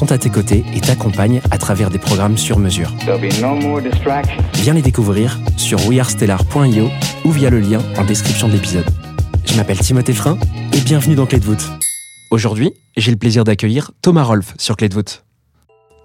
sont à tes côtés et t'accompagnent à travers des programmes sur mesure. No. Viens les découvrir sur wearestellar.io ou via le lien en description de l'épisode. Je m'appelle Timothée Frein et bienvenue dans Clé de voûte. Aujourd'hui, j'ai le plaisir d'accueillir Thomas Rolf sur Clé de voûte.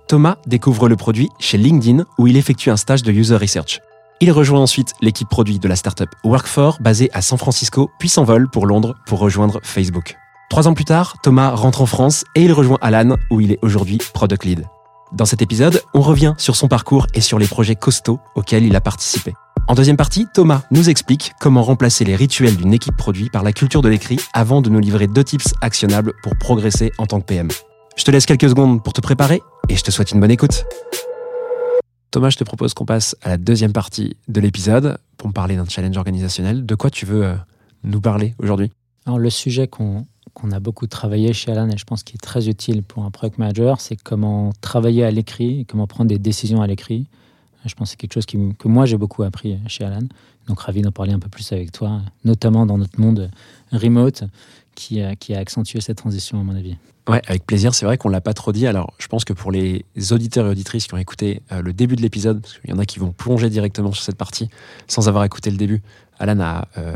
Thomas découvre le produit chez LinkedIn où il effectue un stage de user research. Il rejoint ensuite l'équipe produit de la startup Work4 basée à San Francisco, puis s'envole pour Londres pour rejoindre Facebook. Trois ans plus tard, Thomas rentre en France et il rejoint Alan où il est aujourd'hui product lead. Dans cet épisode, on revient sur son parcours et sur les projets costauds auxquels il a participé. En deuxième partie, Thomas nous explique comment remplacer les rituels d'une équipe produit par la culture de l'écrit avant de nous livrer deux tips actionnables pour progresser en tant que PM. Je te laisse quelques secondes pour te préparer et je te souhaite une bonne écoute. Thomas, je te propose qu'on passe à la deuxième partie de l'épisode pour me parler d'un challenge organisationnel. De quoi tu veux euh, nous parler aujourd'hui? Le sujet qu'on qu'on a beaucoup travaillé chez Alan et je pense qu'il est très utile pour un product manager, c'est comment travailler à l'écrit, comment prendre des décisions à l'écrit. Je pense que c'est quelque chose que moi j'ai beaucoup appris chez Alan. Donc ravi d'en parler un peu plus avec toi, notamment dans notre monde remote qui, a- qui a accentué cette transition à mon avis. Ouais, avec plaisir. C'est vrai qu'on l'a pas trop dit. Alors, je pense que pour les auditeurs et auditrices qui ont écouté euh, le début de l'épisode, parce qu'il y en a qui vont plonger directement sur cette partie sans avoir écouté le début, Alan a euh,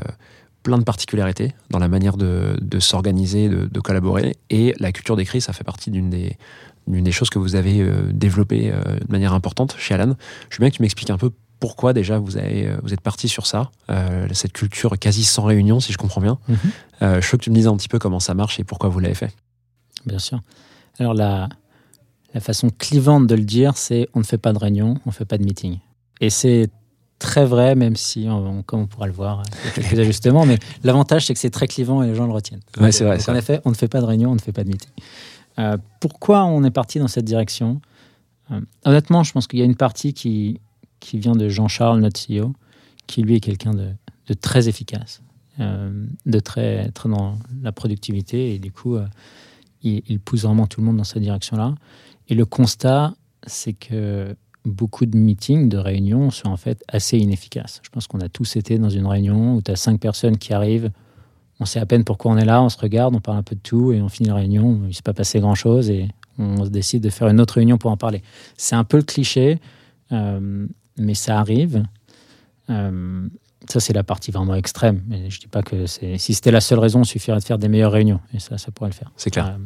plein de particularités dans la manière de, de s'organiser, de, de collaborer. Et la culture d'écrit, ça fait partie d'une des, choses que vous avez euh, développées euh, de manière importante chez Alan. Je veux bien que tu m'expliques un peu pourquoi déjà vous, avez, euh, vous êtes parti sur ça, euh, cette culture quasi sans réunion, si je comprends bien. Euh, je veux que tu me dises un petit peu comment ça marche et pourquoi vous l'avez fait. Bien sûr. Alors la, la façon clivante de le dire, c'est on ne fait pas de réunion, on ne fait pas de meeting. Et c'est très vrai, même si, on- comme on pourra le voir, il y a quelques ajustements, mais l'avantage, c'est que c'est très clivant et les gens le retiennent. Ouais, c'est vrai, Donc, en effet, on ne fait pas de réunion, on ne fait pas de meeting. Euh, pourquoi on est parti dans cette direction? Euh, Honnêtement, je pense qu'il y a une partie qui, qui vient de Jean-Charles, notre CEO, qui lui est quelqu'un de, de très efficace, euh, de très, très dans la productivité, et du coup, il, il pousse vraiment tout le monde dans cette direction-là. Et le constat, c'est que beaucoup de meetings, de réunions sont en fait assez inefficaces. Je pense qu'on a tous été dans une réunion où tu as cinq personnes qui arrivent, on sait à peine pourquoi on est là, on se regarde, on parle un peu de tout et on finit la réunion, il ne s'est pas passé grand-chose et on se décide de faire une autre réunion pour en parler. C'est un peu le cliché, euh, mais ça arrive. Euh, ça, c'est la partie vraiment extrême. Mais je ne dis pas que si c'était la seule raison, il suffirait de faire des meilleures réunions. Et ça, ça pourrait le faire. C'est clair. Euh,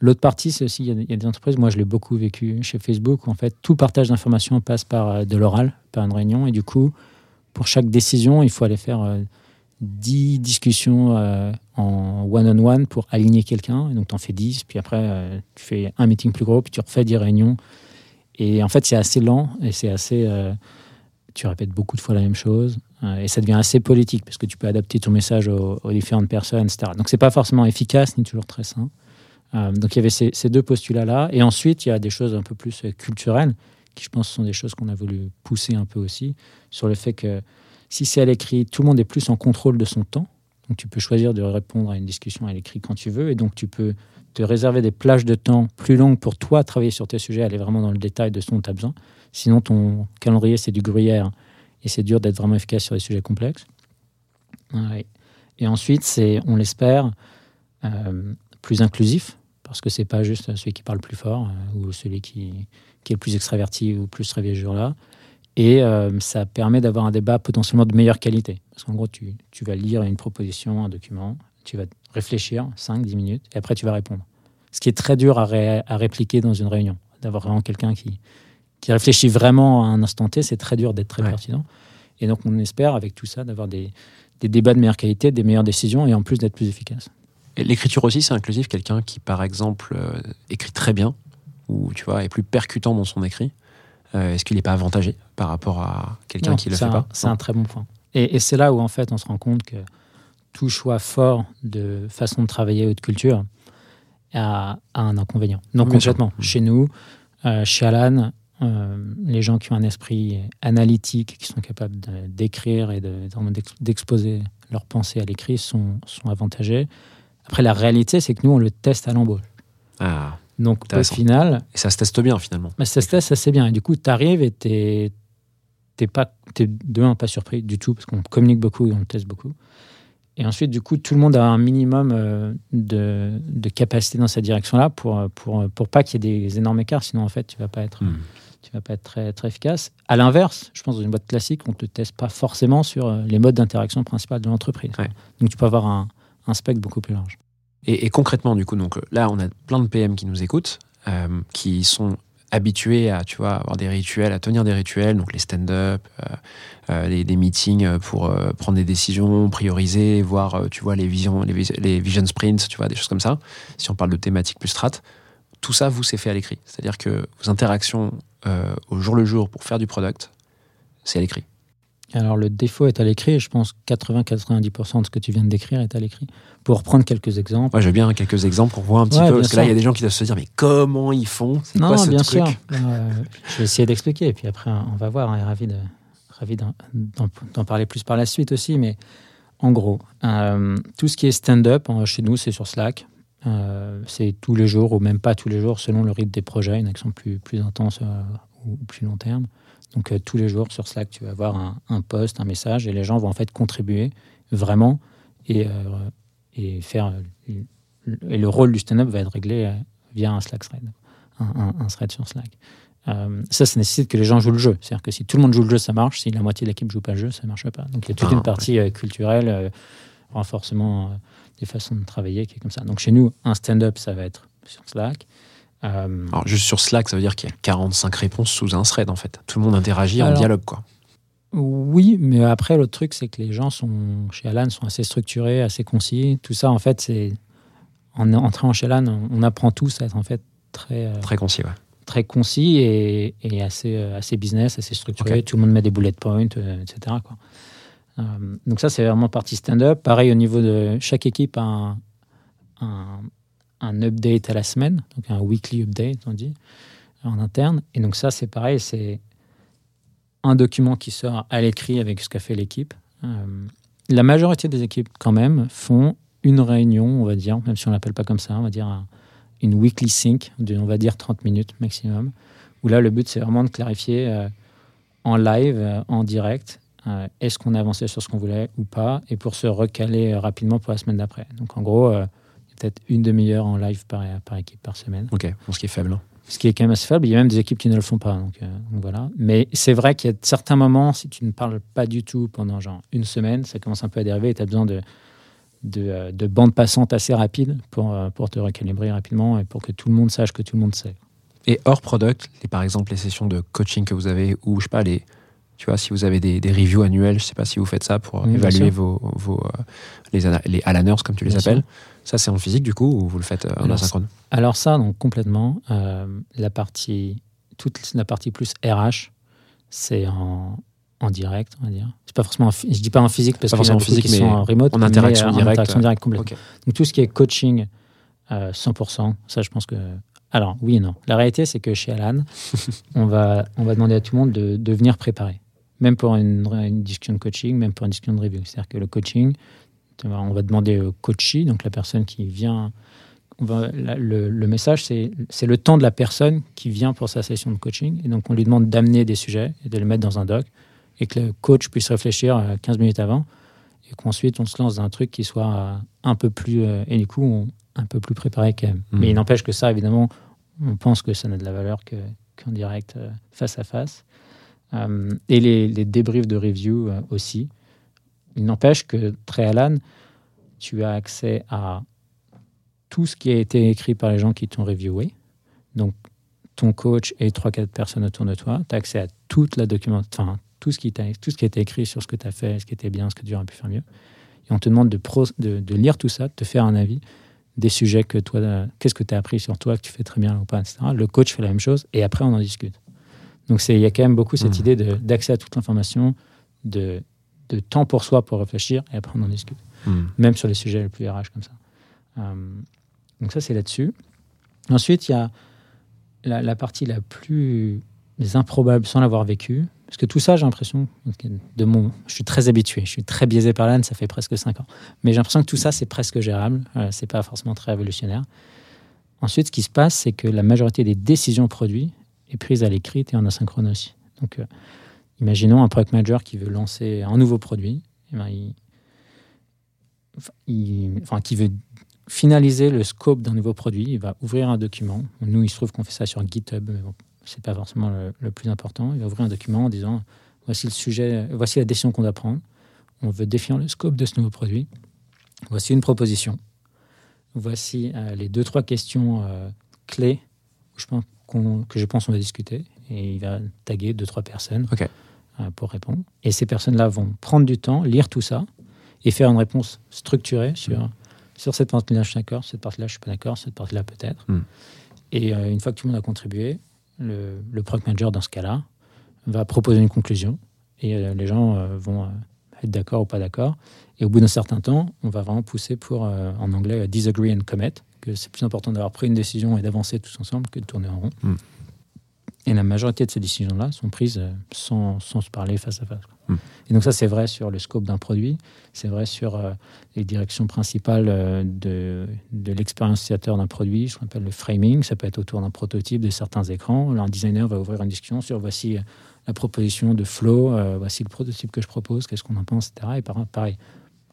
L'autre partie, c'est aussi, il y, a des- entreprises, moi je l'ai beaucoup vécu chez Facebook, où en fait tout partage d'informations passe par euh, de l'oral, par une réunion, et du coup, pour chaque décision, il faut aller faire euh, 10 discussions euh, en one-on-one pour aligner quelqu'un, donc tu en fais 10, puis après euh, tu fais un meeting plus gros, puis tu refais 10 réunions, et en fait c'est assez lent, et c'est assez... tu répètes beaucoup de fois la même chose, et ça devient assez politique, parce que tu peux adapter ton message aux, aux différentes personnes, etc. Donc c'est pas forcément efficace, ni toujours très sain. Euh, donc il y avait ces, deux postulats-là. Et ensuite, il y a des choses un peu plus culturelles, qui je pense sont des choses qu'on a voulu pousser un peu aussi, sur le fait que si c'est à l'écrit, tout le monde est plus en contrôle de son temps. Donc tu peux choisir de répondre à une discussion à l'écrit quand tu veux. Et donc tu peux te réserver des plages de temps plus longues pour toi travailler sur tes sujets, aller vraiment dans le détail de ce dont tu as besoin. Sinon, ton calendrier, c'est du gruyère. Et c'est dur d'être vraiment efficace sur des sujets complexes. Et ensuite, c'est, on l'espère, euh, plus inclusif parce que c'est pas juste celui qui parle plus fort euh, ou celui qui, qui est le plus extraverti ou plus réveillé ce jour-là. Et euh, ça permet d'avoir un débat potentiellement de meilleure qualité. Parce qu'en gros, tu, tu vas lire une proposition, un document, tu vas réfléchir 5-10 minutes et après tu vas répondre. Ce qui est très dur à, ré- à répliquer dans une réunion. D'avoir vraiment quelqu'un qui, qui réfléchit vraiment à un instant T, c'est très dur d'être très Ouais. pertinent. Et donc, on espère, avec tout ça, d'avoir des, des débats de meilleure qualité, des meilleures décisions et en plus d'être plus efficace. L'écriture aussi, c'est inclusif. Quelqu'un qui, par exemple, euh, écrit très bien, ou tu vois, est plus percutant dans son écrit, euh, est-ce qu'il n'est pas avantagé par rapport à quelqu'un qui le c'est fait un- pas? C'est un très bon point. Et, et c'est là où, en fait, on se rend compte que tout choix fort de façon de travailler ou de culture a, a un inconvénient. Donc, sûr. complètement. Chez nous, euh, chez Alan, les gens qui ont un esprit analytique, qui sont capables d'écrire et de- d'exposer leurs pensées à l'écrit sont, sont avantagés. Après, la réalité, c'est que nous, on le teste à l'embauche. Ah, Donc, au final, et ça se teste bien finalement. mais ça se teste assez bien. Et du coup, tu arrives et t'es t'es pas, t'es de un pas surpris du tout parce qu'on communique beaucoup et on le teste beaucoup. Et ensuite, du coup, tout le monde a un minimum euh, de, de capacité dans cette direction-là pour, pour, pour pas qu'il y ait des énormes écarts. Sinon, en fait, tu vas pas être, Hmm. tu vas pas être très, très efficace. À l'inverse, je pense dans une boîte classique, on te teste pas forcément sur euh, les modes d'interaction principales de l'entreprise. Ouais. Donc, tu peux avoir un, un spectre beaucoup plus large. Et, concrètement, du coup, donc euh, là, on a plein de PM qui nous écoutent, euh, qui sont habitués à, tu vois, avoir des rituels, à tenir des rituels, donc les stand-up, euh, euh, les- des meetings pour prendre des décisions, prioriser, voir, tu vois, les visions, les, vis- les vision sprints, tu vois, des choses comme ça. Si on parle de thématiques plus strat, tout ça, vous, c'est fait à l'écrit. C'est-à-dire que vos interactions au jour le jour pour faire du product, c'est à l'écrit. Alors, le défaut est à l'écrit, et je pense 80-90% de ce que tu viens de décrire est à l'écrit. Pour reprendre quelques exemples. Moi, j'ai bien quelques exemples pour voir un petit Ouais, peu, parce que là, il y a des gens qui doivent se dire, mais comment ils font? C'est Non, quoi ce bien truc? sûr. Euh, je vais essayer d'expliquer, et puis après, on va voir. On est ravi de ravi d'en- parler plus par la suite aussi. Mais en gros, euh, tout ce qui est stand-up, euh, chez nous, c'est sur Slack. Euh, c'est tous les jours, ou même pas tous les jours, selon le rythme des projets, une action plus, plus intense ou plus long terme. Donc, euh, tous les jours sur Slack, tu vas avoir un, un post, un message, et les gens vont en fait contribuer vraiment et, euh, et faire. euh, et le rôle du stand-up va être réglé via un Slack thread, un, un- un thread sur Slack. Euh, ça, ça nécessite que les gens jouent le jeu. C'est-à-dire que si tout le monde joue le jeu, ça marche. Si la moitié de l'équipe joue pas le jeu, ça marche pas. Donc il y a toute Ah, une partie euh, culturelle, euh, renforcement des façons de travailler qui est comme ça. Donc chez nous, un stand-up, ça va être sur Slack. Euh, Alors, juste sur Slack, ça veut dire qu'il y a 45 réponses sous un thread, en fait. Tout le monde interagit en Alors- dialogue, quoi. Oui, mais après, l'autre truc, c'est que les gens sont, chez Alan sont assez structurés, assez concis. Tout ça, en fait, c'est. En entrant chez Alan, on, apprend tous à être en fait très, euh, Très concis, ouais. très concis et, et assez, euh, assez business, assez structuré. Tout le monde met des bullet points, euh, etc. Quoi. Euh, donc, ça, c'est vraiment partie stand-up. Pareil, au niveau de chaque équipe, a un, un, un update à la semaine, donc un weekly update, on dit, en interne. Et donc, ça, c'est pareil, c'est un document qui sort à l'écrit avec ce qu'a fait l'équipe. Euh, la majorité des équipes, quand même, font une réunion, on va dire, même si on l'appelle pas comme ça, on va dire un- une weekly sync on va dire, 30 minutes maximum, où là, le but, c'est vraiment de clarifier euh, en live, euh, en direct, est-ce qu'on a avancé sur ce qu'on voulait ou pas, et pour se recaler rapidement pour la semaine d'après. Donc, en gros, peut-être une demi-heure en live par, par équipe par semaine Ok, bon, ce qui est faible. hein. ce qui est quand même assez faible. Il y a même des équipes qui ne le font pas. Donc, euh, donc voilà. Mais c'est vrai qu'il y a certains moments, si tu ne parles pas du tout pendant genre une semaine, ça commence un peu à dériver et tu as besoin de, de, euh, de bandes passantes assez rapides pour, euh, pour te recalibrer rapidement et pour que tout le monde sache que tout le monde sait. Et hors product, les, par exemple, les sessions de coaching que vous avez, ou je sais pas, les, tu vois, si vous avez des, des reviews annuelles, je sais pas si vous faites ça pour Oui, évaluer vos, vos, les, les Alaners, comme tu les Bien appelles. Ça, c'est en physique, du coup, ou vous le faites euh, en Alors, asynchrone Alors ça, donc complètement, euh, la partie, toute la partie plus RH, c'est en, en direct, on va dire. C'est pas forcément, en je dis pas en physique parce qu'il y en a beaucoup qui physique, sont mais en remote, en mais, interaction euh, en directe, interaction directe complètement. Donc tout ce qui est coaching, euh, 100%, ça je pense que... Alors oui et non. La réalité c'est que chez Alan, on, va, on va demander à tout le monde de, de venir préparer. Même pour une, une discussion de coaching, même pour une discussion de review. C'est-à-dire que le coaching, on va demander au coachee, donc la personne qui vient... on va- la- le, le message, c'est le temps de la personne qui vient pour sa session de coaching. Et donc on lui demande d'amener des sujets et de les mettre dans un doc et que le coach puisse réfléchir euh, 15 minutes avant et qu'ensuite on se lance dans un truc qui soit euh, un peu plus euh, et du coup on- un peu plus préparé quand même. Mais il n'empêche que ça évidemment on pense que ça n'a de la valeur que- qu'en direct euh, face à face. Euh, et les, les débriefs de review euh, aussi. Il n'empêche que très Alan, tu as accès à tout ce qui a été écrit par les gens qui t'ont reviewé. Donc ton coach et 3-4 personnes autour de toi. Tu as accès à toute la document, enfin, tout ce, qui tout ce qui a été écrit sur ce que tu as fait, ce qui était bien, ce que tu aurais pu faire mieux. Et on te demande de, pro- de, de lire tout ça, de te faire un avis des sujets que toi, qu'est-ce que tu as appris sur toi, que tu fais très bien ou pas, etc. Le coach fait la même chose et après on en discute. Donc il y a quand même beaucoup cette Mhm. idée d'accès à toute l'information, de, de temps pour soi pour réfléchir et après on en discute Hmm. même sur les sujets les plus RH comme ça. Euh, donc ça, c'est là-dessus. Ensuite, il y a la, la partie la plus improbable sans l'avoir vécu. Parce que tout ça, j'ai l'impression, de mon, je suis très habitué, je suis très biaisé par l'âne, ça fait presque 5 ans. Mais j'ai l'impression que tout ça, c'est presque gérable, euh, c'est pas forcément très révolutionnaire. Ensuite, ce qui se passe, c'est que la majorité des décisions produits est prise à l'écrit et en asynchrone aussi. Donc, euh, imaginons un product manager qui veut lancer un nouveau produit, eh ben, il, enfin, qui veut finaliser le scope d'un nouveau produit, il va ouvrir un document. Nous, il se trouve qu'on fait ça sur GitHub, mais bon, c'est pas forcément le, plus important. Il va ouvrir un document en disant voici le sujet, voici la décision qu'on doit prendre. On veut définir le scope de ce nouveau produit. Voici une proposition. Voici euh, les deux trois questions euh, clés je pense que je pense on va discuter. Et il va taguer deux trois personnes. Euh, pour répondre. Et ces personnes-là vont prendre du temps, lire tout ça et faire une réponse structurée sur, sur cette partie-là, je suis d'accord, cette partie-là, je suis pas d'accord, cette partie-là, peut-être. Mm. Et euh, une fois que tout le monde a contribué, le, le product manager, dans ce cas-là, va proposer une conclusion et euh, les gens euh, vont être d'accord ou pas d'accord. Et au bout d'un certain temps, on va vraiment pousser pour, en anglais, disagree and commit, que c'est plus important d'avoir pris une décision et d'avancer tous ensemble que de tourner en rond. Mm. Et la majorité de ces décisions-là sont prises euh, sans, sans se parler face à face. quoi. Mm. Et donc ça, c'est vrai sur le scope d'un produit, c'est vrai sur euh, les directions principales euh, de, de l'expérience utilisateur d'un produit, ce qu'on appelle le framing, ça peut être autour d'un prototype, de certains écrans. Là, un designer va ouvrir une discussion sur voici euh, la proposition de flow, euh, voici le prototype que je propose, qu'est-ce qu'on en pense, etc. Et par- pareil,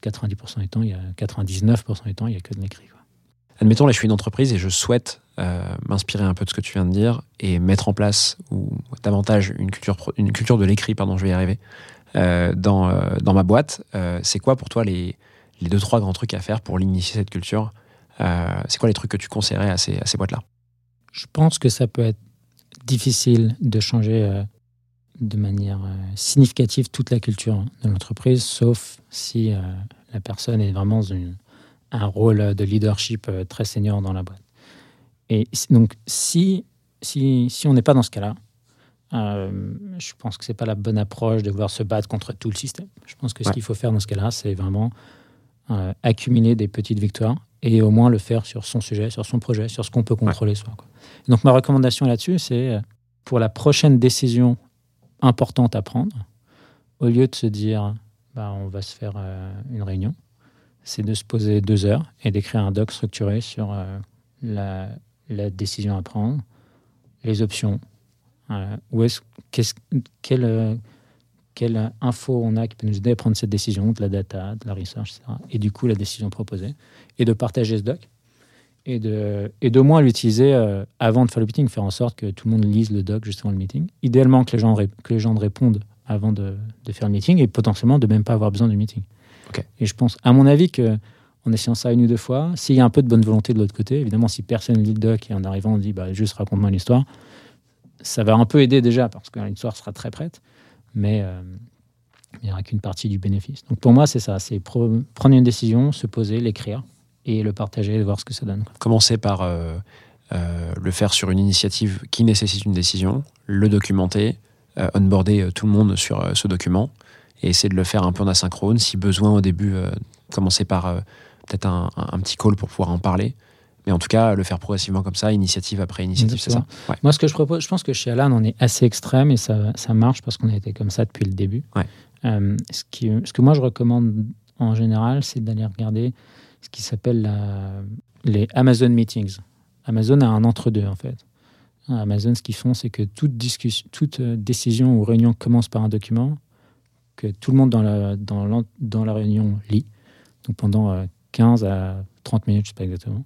90% du temps, il y a 99% du temps, il n'y a que de l'écrit. Admettons, là, je suis une entreprise et je souhaite euh, m'inspirer un peu de ce que tu viens de dire et mettre en place ou davantage une culture, une culture de l'écrit, pardon, je vais y arriver, euh, dans, euh, dans ma boîte. C'est quoi pour toi les, les deux, trois grands trucs à faire pour l'initier cette culture C'est quoi les trucs que tu conseillerais à ces, à ces boîtes-là? Je pense que ça peut être difficile de changer de manière significative toute la culture de l'entreprise, sauf si la personne est vraiment une- un rôle de leadership très senior dans la boîte. Et donc, si, si, si on n'est pas dans ce cas-là, euh, je pense que c'est pas la bonne approche de vouloir se battre contre tout le système. Je pense que ce Ouais. qu'il faut faire dans ce cas-là, c'est vraiment euh, accumuler des petites victoires et au moins le faire sur son sujet, sur son projet, sur ce qu'on peut contrôler soi. quoi. Donc ma recommandation là-dessus, c'est euh, pour la prochaine décision importante à prendre, au lieu de se dire bah, on va se faire euh, une réunion, c'est de se poser deux heures et d'écrire un doc structuré sur la, la décision à prendre, les options, euh, où est-ce, qu'est-ce, quelle, quelle info on a qui peut nous aider à prendre cette décision, de la data, de la research, etc. Et du coup, la décision proposée. Et de partager ce doc. Et, de, et d'au moins l'utiliser euh, avant de faire le meeting, faire en sorte que tout le monde lise le doc juste avant le meeting. Idéalement, que les gens, ré- que les gens répondent avant de, de faire le meeting et potentiellement de même pas avoir besoin du meeting. Et je pense, à mon avis, que en essayant ça une ou deux fois, s'il y a un peu de bonne volonté de l'autre côté, évidemment, si personne lit le doc et en arrivant on dit bah, juste raconte-moi l'histoire, ça va un peu aider déjà parce que l'histoire sera très prête, mais euh, il n'y aura qu'une partie du bénéfice. Donc pour moi, c'est ça c'est prendre une décision, se poser, l'écrire et le partager et voir ce que ça donne. Commencer par euh, euh, le faire sur une initiative qui nécessite une décision, le documenter, onboarder tout le monde sur ce document et essayer de le faire un peu en asynchrone. Si besoin, au début, commencer par peut-être un, un- un petit call pour pouvoir en parler. Mais en tout cas, le faire progressivement comme ça, initiative après initiative, c'est ça. Ouais. Moi, ce que je propose, je pense que chez Alan, on est assez extrême et ça, ça marche parce qu'on a été comme ça depuis le début. Ouais. Euh, ce, qui, ce que moi, je recommande en général, c'est d'aller regarder ce qui s'appelle les Amazon Meetings. Amazon a un entre-deux, en fait. Amazon, ce qu'ils font, c'est que toute, discussion, toute euh, décision ou réunion commence par un document que tout le monde dans la, dans dans la réunion lit. Donc pendant euh, 15 à 30 minutes, je ne sais pas exactement.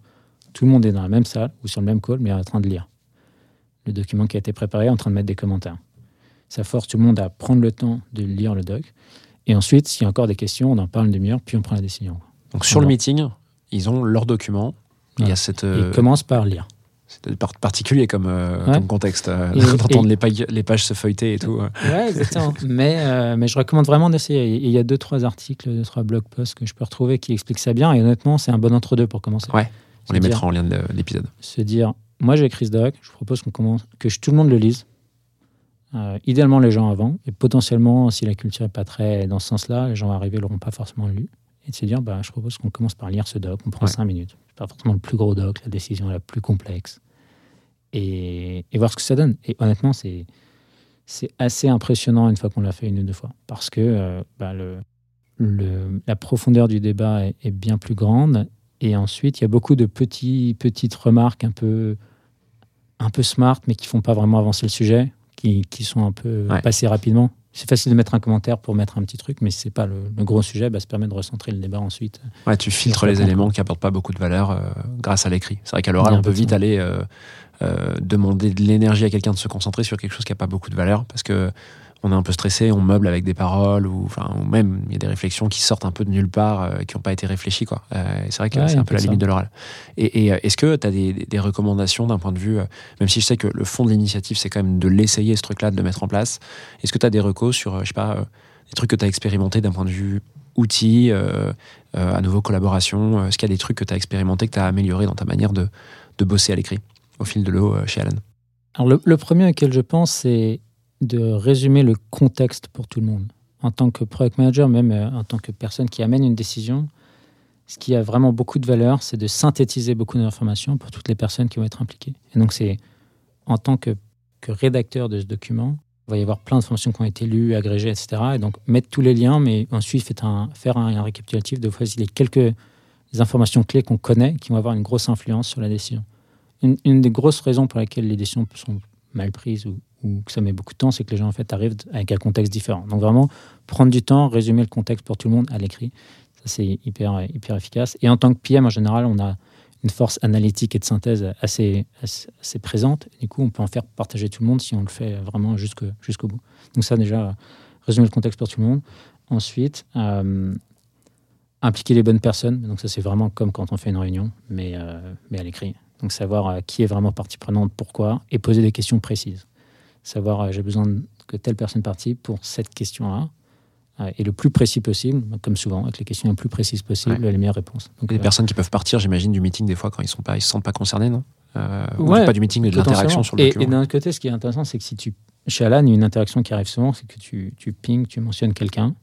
Tout le monde est dans la même salle ou sur le même call, mais en train de lire le document qui a été préparé, en train de mettre des commentaires. Ça force tout le monde à prendre le temps de lire le doc. Et ensuite, s'il y a encore des questions, on en parle une demi-heure, puis on prend la décision. Donc sur le meeting, ils ont leur document. Il y a cette, Et euh, il commence par lire. C'est par- particulier comme, euh, Ouais. comme contexte, euh, d'entendre les, pages, les pages se feuilleter et tout. ouais. Exactement. mais, euh, mais je recommande vraiment d'essayer. Il y a deux, trois articles, deux, trois blog posts que je peux retrouver qui expliquent ça bien. Et honnêtement, c'est un bon entre-deux pour commencer. Ouais, On les dire- mettra en lien de l'épisode. Se dire, moi j'ai écrit ce doc, je propose qu'on commence, que je- tout le monde le lise. Euh, idéalement les gens avant. Et potentiellement, si la culture n'est pas très dans ce sens-là, les gens arrivés ne l'auront pas forcément lu. Et de se dire, bah, je propose qu'on commence par lire ce doc. On prend Ouais. cinq minutes. C'est pas forcément le plus gros doc, la décision la plus complexe. Et, et voir ce que ça donne. Et honnêtement, c'est c'est assez impressionnant une fois qu'on l'a fait une ou deux fois. Parce que euh, bah, le, le- la profondeur du débat est, est bien plus grande. Et ensuite, il y a beaucoup de petits, petites remarques un peu, un peu smart, mais qui font pas vraiment avancer le sujet, qui, qui sont un peu Ouais. passées rapidement. C'est facile de mettre un commentaire pour mettre un petit truc, mais si c'est pas le, le gros sujet, bah, ça permet de recentrer le débat ensuite. Ouais, tu filtres les éléments qui apportent pas beaucoup de valeur euh, grâce à l'écrit. C'est vrai qu'à l'oral, on peut vite aller euh, euh, demander de l'énergie à quelqu'un de se concentrer sur quelque chose qui a pas beaucoup de valeur parce que on est un peu stressé, on meuble avec des paroles ou, enfin, ou même il y a des réflexions qui sortent un peu de nulle part, euh, qui n'ont pas été réfléchies. Quoi. Euh, c'est vrai que Ouais, c'est un peu la ça. limite de l'oral. Et, et, euh, est-ce que tu as des, recommandations d'un point de vue, euh, même si je sais que le fond de l'initiative, c'est quand même de l'essayer, ce truc-là, de le mettre en place, est-ce que tu as des recos sur, je sais pas, des trucs que tu as expérimenté d'un point de vue outils, à nouveau collaboration Est-ce qu'il y a des trucs que tu as expérimenté, que tu as amélioré dans ta manière de, de bosser à l'écrit au fil de l'eau chez Alan? Alors, le, le premier auquel je pense, c'est de résumer le contexte pour tout le monde. En tant que product manager, même euh, en tant que personne qui amène une décision, ce qui a vraiment beaucoup de valeur, c'est de synthétiser beaucoup d'informations pour toutes les personnes qui vont être impliquées. Et donc, c'est en tant que, que rédacteur de ce document, il va y avoir plein d'informations qui ont été lues, agrégées, etc. Et donc, mettre tous les liens, mais ensuite faire un, un récapitulatif de voici les quelques informations clés qu'on connaît qui vont avoir une grosse influence sur la décision. Une, une des grosses raisons pour lesquelles les décisions sont mal prises ou, ou que ça met beaucoup de temps, c'est que les gens en fait arrivent avec un contexte différent. Donc vraiment, prendre du temps, résumer le contexte pour tout le monde à l'écrit, ça c'est hyper, hyper efficace. Et en tant que PM, en général, on a une force analytique et de synthèse assez, assez, présente. Du coup, on peut en faire partager tout le monde si on le fait vraiment jusqu'au bout. Donc ça déjà, résumer le contexte pour tout le monde. Ensuite, euh, impliquer les bonnes personnes. Donc ça, c'est vraiment comme quand on fait une réunion, mais, euh, mais à l'écrit. Donc savoir euh, qui est vraiment partie prenante, pourquoi, et poser des questions précises. Savoir, euh, j'ai besoin que telle personne participe pour cette question-là, euh, et le plus précis possible, comme souvent, avec les questions les plus précises possibles, les meilleures réponses. Donc, des euh, personnes qui peuvent partir, j'imagine, du meeting des fois quand ils ils se sentent pas concernés, non? Euh, ou Ouais, Pas du meeting, mais de l'interaction sur le et, document. et d'un autre côté, ce qui est intéressant, c'est que si tu. Chez Alan, il y a une interaction qui arrive souvent, c'est que tu, tu pings, tu mentionnes quelqu'un.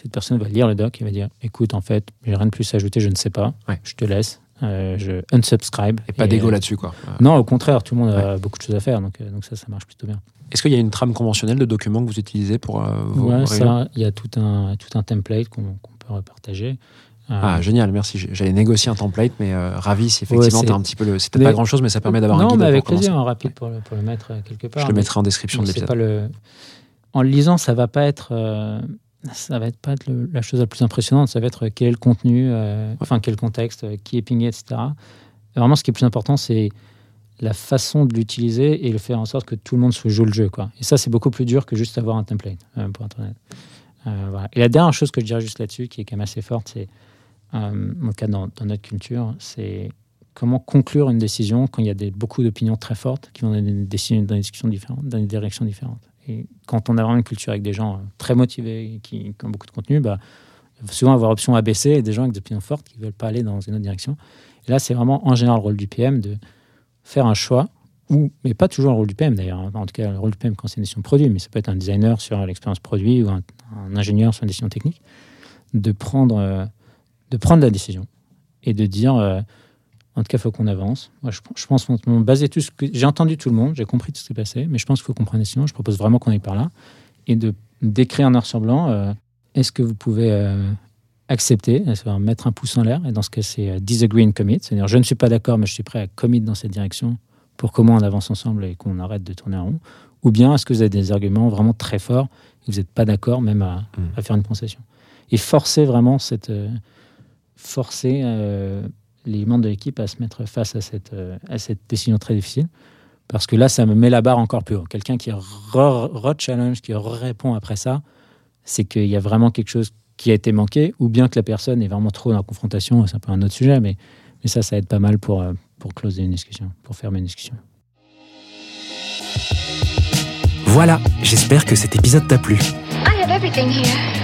Cette personne va lire le doc et va dire Écoute, en fait, j'ai rien de plus à ajouter, je ne sais pas. Ouais. Je te laisse. Euh, je unsubscribe. Et pas d'ego euh, là-dessus, quoi. Non, au contraire, tout le monde a beaucoup de choses à faire, donc, euh, donc ça, ça marche plutôt bien. Est-ce qu'il y a une trame conventionnelle de documents que vous utilisez pour euh, vos Ouais, ça, il y a tout un, tout un template qu'on peut repartager. Euh, Ah, génial, merci. J'allais négocier un template, mais ravi si effectivement t'as un petit peu le. C'est peut-être Mais- pas grand chose, mais ça permet d'avoir un non, guide. mais pour avec plaisir, un rapide pour, le, pour le mettre quelque part. Je le mais- mettrai en description de Mais l'épisode. le. En le lisant, ça va pas être, ça va être pas être le- la chose la plus impressionnante. Ça va être quel est le contenu, euh, enfin quel contexte, euh, qui est pingé, etc. Et vraiment, ce qui est plus important, c'est la façon de l'utiliser et le faire en sorte que tout le monde se joue le jeu, quoi. Et ça, c'est beaucoup plus dur que juste avoir un template, euh, pour. Euh, voilà. Et la dernière chose que je dirais juste là-dessus, qui est quand même assez forte, c'est, euh, en tout cas dans, dans notre culture, c'est comment conclure une décision quand il y a des, beaucoup d'opinions très fortes qui vont dans des, décisions, dans des discussions différentes, dans des directions différentes. Et quand on a vraiment une culture avec des gens euh, très motivés qui, qui ont beaucoup de contenu, bah, souvent avoir option ABC et des gens avec des opinions fortes qui ne veulent pas aller dans une autre direction. Et là, c'est vraiment en général le rôle du PM de faire un choix, ou, mais pas toujours le rôle du PM d'ailleurs. En tout cas, le rôle du PM quand c'est une décision produit, mais ça peut être un designer sur l'expérience produit ou un, un ingénieur sur une décision technique, de prendre, euh, de prendre la décision et de dire, euh, en tout cas, il faut qu'on avance. Moi, je, je pense qu'on baser tout ce que j'ai entendu tout le monde, j'ai compris tout ce qui s'est passé, mais je pense qu'il faut une décision. Je propose vraiment qu'on aille par là et de d'écrire noir sur blanc. euh, Est-ce que vous pouvez euh, accepter, c'est-à-dire mettre un pouce en l'air? Et dans ce cas, c'est euh, disagree and commit, c'est-à-dire je ne suis pas d'accord, mais je suis prêt à commit dans cette direction pour comment on avance ensemble et qu'on arrête de tourner en rond. Ou bien est-ce que vous avez des arguments vraiment très forts et vous n'êtes pas d'accord même à, Mm. à faire une concession? Et forcer vraiment cette forcer les membres de l'équipe à se mettre face à cette, euh, à cette décision très difficile. Parce que là, ça me met la barre encore plus haut. Quelqu'un qui re- re-challenge, qui répond après ça, c'est qu'il y a vraiment quelque chose qui a été manqué, ou bien que la personne est vraiment trop dans la confrontation, c'est un peu un autre sujet, mais, Mais ça, ça aide pas mal pour, euh, pour closer une discussion, pour fermer une discussion. Voilà, j'espère que cet épisode t'a plu. I have everything here.